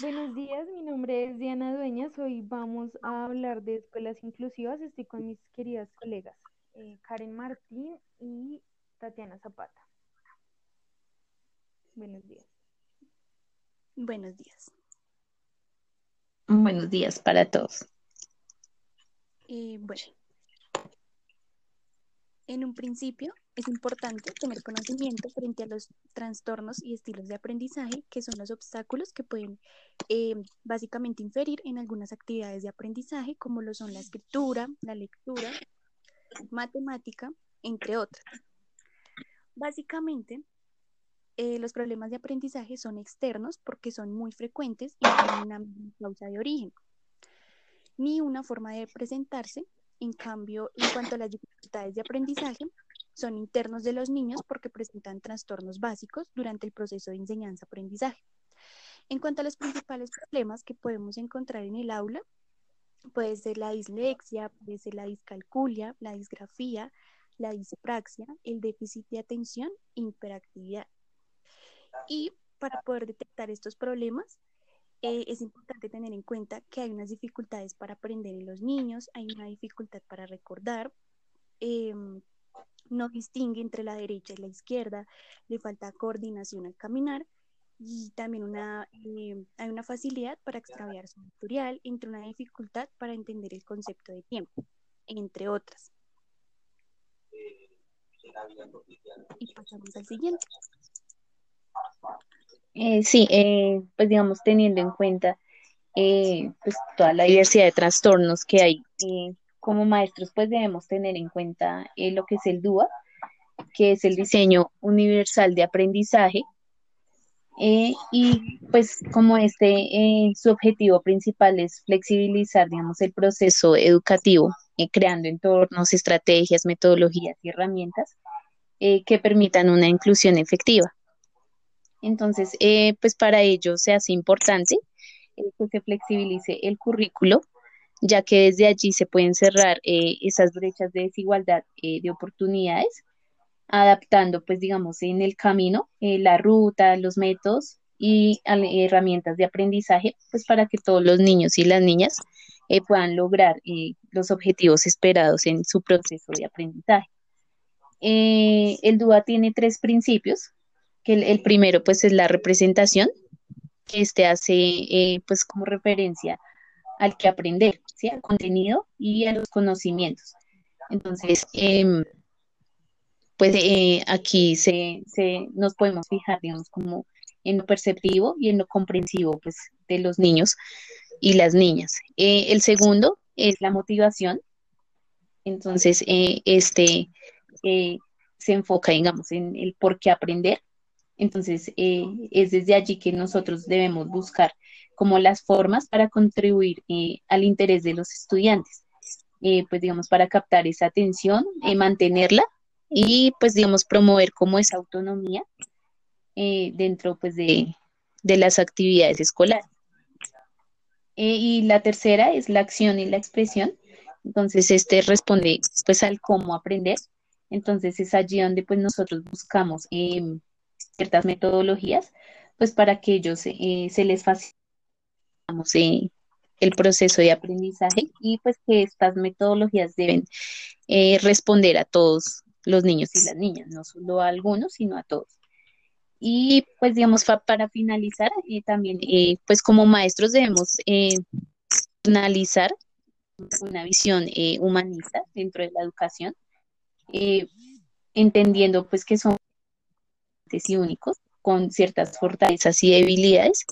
Buenos días, mi nombre es Diana Dueñas. Hoy vamos a hablar de escuelas inclusivas. Estoy con mis queridas colegas eh, Karen Martín y Tatiana Zapata. Buenos días. Buenos días. Buenos días para todos. Eh, bueno, en un principio es importante tener conocimiento frente a los trastornos y estilos de aprendizaje, que son los obstáculos que pueden eh, básicamente inferir en algunas actividades de aprendizaje, como lo son la escritura, la lectura, matemática, entre otras. Básicamente, eh, los problemas de aprendizaje son externos porque son muy frecuentes y no tienen una causa de origen, ni una forma de presentarse. En cambio, en cuanto a las dificultades de aprendizaje, son internos de los niños porque presentan trastornos básicos durante el proceso de enseñanza-aprendizaje. En cuanto a los principales problemas que podemos encontrar en el aula, puede ser la dislexia, puede ser la discalculia, la disgrafía, la dispraxia, el déficit de atención e hiperactividad. Y para poder detectar estos problemas, eh, es importante tener en cuenta que hay unas dificultades para aprender en los niños, hay una dificultad para recordar, em, no distingue entre la derecha y la izquierda, le falta coordinación al caminar y también una, em, hay una facilidad para extraviar su material, entre una dificultad para entender el concepto de tiempo, entre otras. Y pasamos al siguiente. Eh, sí, eh, pues digamos, teniendo en cuenta eh, pues toda la diversidad de trastornos que hay, como maestros pues debemos tener en cuenta lo que es el DUA, que es el diseño universal de aprendizaje, y pues como este, su objetivo principal es flexibilizar, digamos, el proceso educativo, creando entornos, estrategias, metodologías y herramientas que permitan una inclusión efectiva. Entonces, eh, pues para ello se hace importante eh, que se flexibilice el currículo, ya que desde allí se pueden cerrar eh, esas brechas de desigualdad de oportunidades, adaptando, pues digamos, en el camino la ruta, los métodos y herramientas de aprendizaje, pues para que todos los niños y las niñas puedan lograr los objetivos esperados en su proceso de aprendizaje. el DUA tiene tres principios que el, primero pues es la representación, que este hace eh, pues como referencia al que aprender, al contenido y a los conocimientos. Entonces, em, pues eh, aquí se, nos podemos fijar, digamos, como en lo perceptivo y en lo comprensivo pues, de los niños y las niñas. Eh, el segundo es la motivación. Entonces, este se enfoca, digamos, en el por qué aprender entonces, eh, es desde allí que nosotros debemos buscar como las formas para contribuir eh, al interés de los estudiantes, eh, pues digamos, para captar esa atención, mantenerla y pues digamos, promover como esa autonomía dentro pues de, de, las actividades escolares. y la tercera es la acción y la expresión. Entonces, este responde pues al cómo aprender. Entonces, es allí donde pues nosotros buscamos em, ciertas metodologías, pues para que ellos eh, se les facilite eh, el proceso de aprendizaje y pues que estas metodologías deben eh, responder a todos los niños y las niñas, no solo a algunos, sino a todos. Y pues digamos, para finalizar, también pues como maestros debemos analizar una visión humanista dentro de la educación, entendiendo pues que son y únicos, con ciertas fortalezas y debilidades.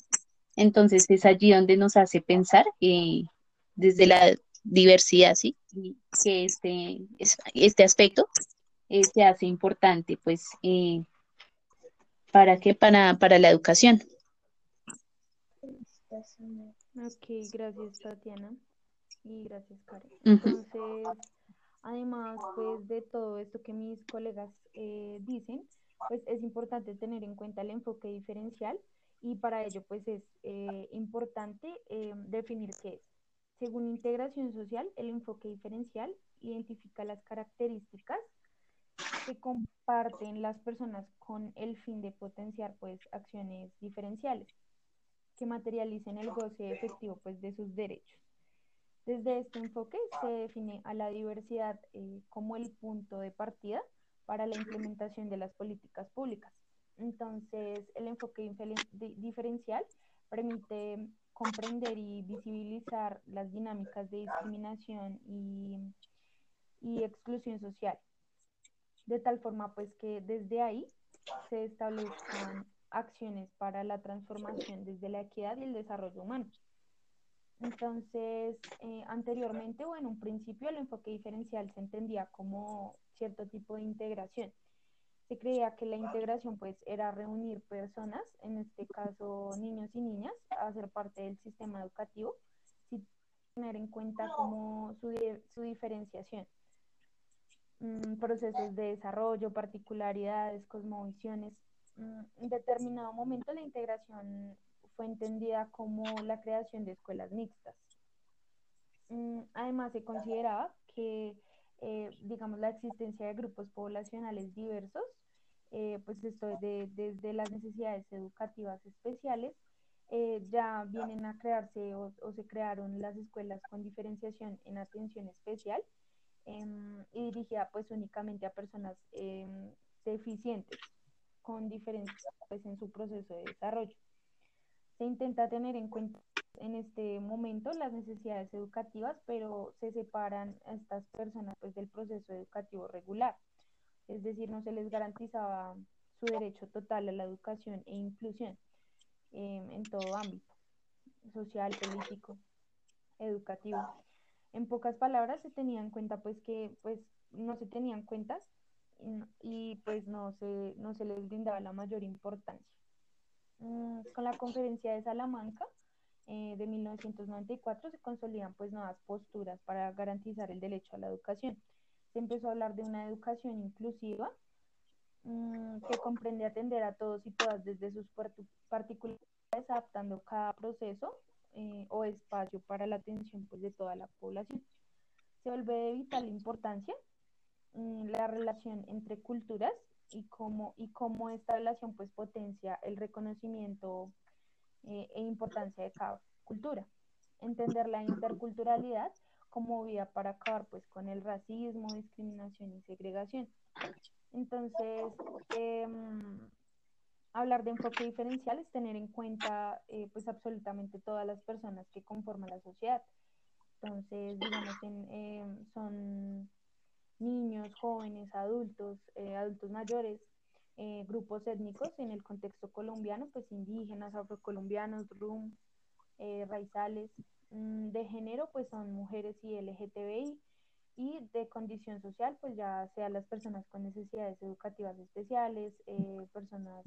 Entonces es allí donde nos hace pensar eh, desde la diversidad, ¿sí? que este, este aspecto eh, se hace importante, pues, eh, ¿para qué? Para, para la educación. Ok, gracias Tatiana y gracias Karen. Entonces, además pues de todo esto que mis colegas dicen, pues es importante tener en cuenta el enfoque diferencial y para ello pues es eh, importante eh, definir qué es. Según integración social, el enfoque diferencial identifica las características que comparten las personas con el fin de potenciar pues acciones diferenciales que materialicen el goce efectivo pues, de sus derechos. Desde este enfoque se define a la diversidad eh, como el punto de partida para la implementación de las políticas públicas. Entonces, el enfoque diferencial permite comprender y visibilizar las dinámicas de discriminación y, y exclusión social, de tal forma pues que desde ahí se establezcan acciones para la transformación desde la equidad y el desarrollo humano. Entonces, eh, anteriormente o en un principio el enfoque diferencial se entendía como cierto tipo de integración. Se creía que la integración pues era reunir personas, en este caso niños y niñas, a ser parte del sistema educativo, sin tener en cuenta como su, su diferenciación. Mm, procesos de desarrollo, particularidades, cosmovisiones. Mm, en determinado momento la integración fue entendida como la creación de escuelas mixtas. Mm, además, se consideraba que, eh, digamos, la existencia de grupos poblacionales diversos, eh, pues esto de, las necesidades educativas especiales, eh, ya vienen a crearse o, se crearon las escuelas con diferenciación en atención especial em, y dirigida pues únicamente a personas em, deficientes con diferencias pues, en su proceso de desarrollo se intenta tener en cuenta en este momento las necesidades educativas, pero se separan a estas personas pues, del proceso educativo regular. Es decir, no se les garantizaba su derecho total a la educación e inclusión em, en todo ámbito, social, político, educativo. En pocas palabras, se tenía en cuenta pues que pues no se tenían cuentas y, pues no se, no se les brindaba la mayor importancia. Mm, con la conferencia de Salamanca eh, de 1994 se consolidan pues nuevas posturas para garantizar el derecho a la educación. Se empezó a hablar de una educación inclusiva mm, que comprende atender a todos y todas desde sus particularidades, adaptando cada proceso eh, o espacio para la atención pues, de toda la población. Se vuelve de vital importancia mm, la relación entre culturas y cómo, y cómo esta relación pues potencia el reconocimiento eh, e importancia de cada cultura. Entender la interculturalidad como vía para acabar pues con el racismo, discriminación y segregación. Entonces, em, hablar de enfoque diferencial es tener en cuenta eh, pues absolutamente todas las personas que conforman la sociedad. Entonces, digamos, em, son niños, jóvenes, adultos, eh, adultos mayores, eh, grupos étnicos en el contexto colombiano, pues indígenas, afrocolombianos, rum, eh, raizales, mm, de género, pues son mujeres y LGTBI, y de condición social, pues ya sea las personas con necesidades educativas especiales, personas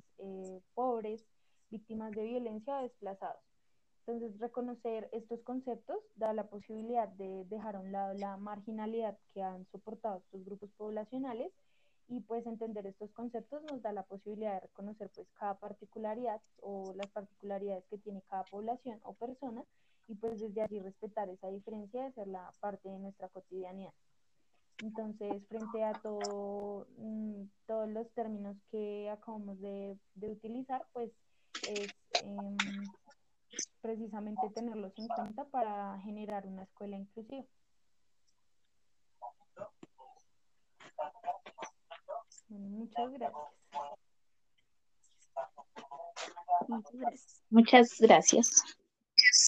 pobres, víctimas de violencia o desplazados. Entonces, reconocer estos conceptos da la posibilidad de dejar a un lado la marginalidad que han soportado estos grupos poblacionales y pues entender estos conceptos nos da la posibilidad de reconocer pues cada particularidad o las particularidades que tiene cada población o persona y pues desde allí respetar esa diferencia de ser la parte de nuestra cotidianidad. Entonces, frente a todo, mm, todos los términos que acabamos de, utilizar, pues es em, precisamente tenerlos en cuenta para generar una escuela inclusiva. muchas gracias. Muchas gracias.